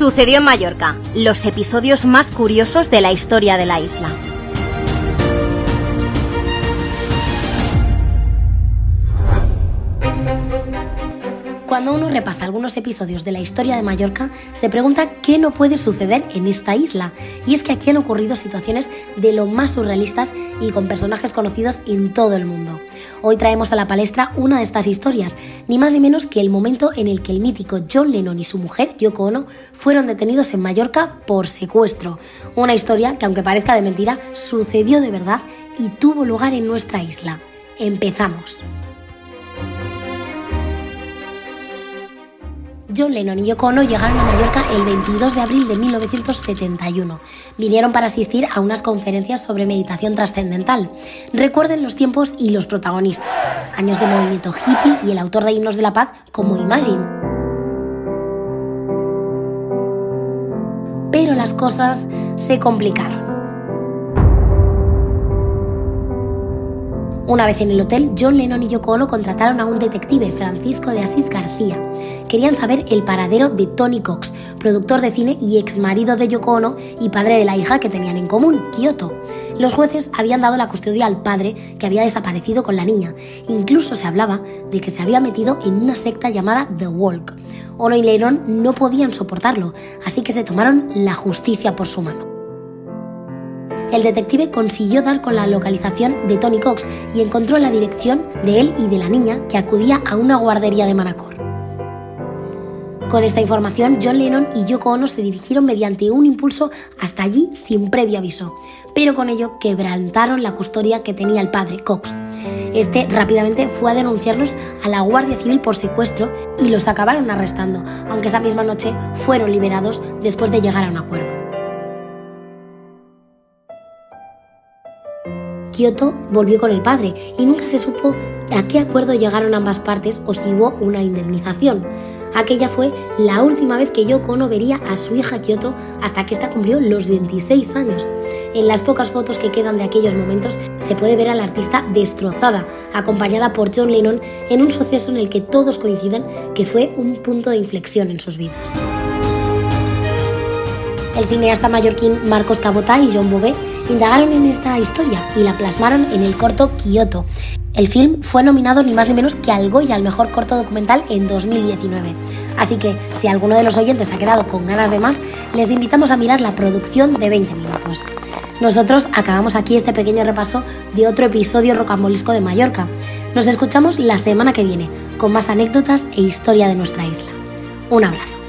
Sucedió en Mallorca, los episodios más curiosos de la historia de la isla. Cuando repasa algunos episodios de la historia de Mallorca, se pregunta qué no puede suceder en esta isla. Y es que aquí han ocurrido situaciones de lo más surrealistas y con personajes conocidos en todo el mundo. Hoy traemos a la palestra una de estas historias, ni más ni menos que el momento en el que el mítico John Lennon y su mujer, Yoko Ono, fueron detenidos en Mallorca por secuestro. Una historia que, aunque parezca de mentira, sucedió de verdad y tuvo lugar en nuestra isla. Empezamos. John Lennon y Yoko Ono llegaron a Mallorca el 22 de abril de 1971. Vinieron para asistir a unas conferencias sobre meditación trascendental. Recuerden los tiempos y los protagonistas. Años de movimiento hippie y el autor de himnos de la paz como Imagine. Pero las cosas se complicaron. Una vez en el hotel, John Lennon y Yoko Ono contrataron a un detective, Francisco de Asís García. Querían saber el paradero de Tony Cox, productor de cine y ex marido de Yoko Ono y padre de la hija que tenían en común, Kyoto. Los jueces habían dado la custodia al padre que había desaparecido con la niña. Incluso se hablaba de que se había metido en una secta llamada The Walk. Ono y Lennon no podían soportarlo, así que se tomaron la justicia por su mano el detective consiguió dar con la localización de Tony Cox y encontró la dirección de él y de la niña que acudía a una guardería de Manacor. Con esta información, John Lennon y Yoko Ono se dirigieron mediante un impulso hasta allí sin previo aviso, pero con ello quebrantaron la custodia que tenía el padre, Cox. Este rápidamente fue a denunciarlos a la Guardia Civil por secuestro y los acabaron arrestando, aunque esa misma noche fueron liberados después de llegar a un acuerdo. Kyoto volvió con el padre y nunca se supo a qué acuerdo llegaron ambas partes o si hubo una indemnización. Aquella fue la última vez que Yoko Ono vería a su hija Kyoto hasta que ésta cumplió los 26 años. En las pocas fotos que quedan de aquellos momentos se puede ver a la artista destrozada, acompañada por John Lennon en un suceso en el que todos coinciden que fue un punto de inflexión en sus vidas. El cineasta mallorquín Marcos Cabotá y John Bové indagaron en esta historia y la plasmaron en el corto Kyoto. El film fue nominado ni más ni menos que al Goya al mejor corto documental en 2019. Así que si alguno de los oyentes ha quedado con ganas de más, les invitamos a mirar la producción de 20 minutos. Nosotros acabamos aquí este pequeño repaso de otro episodio rocambolesco de Mallorca. Nos escuchamos la semana que viene con más anécdotas e historia de nuestra isla. Un abrazo.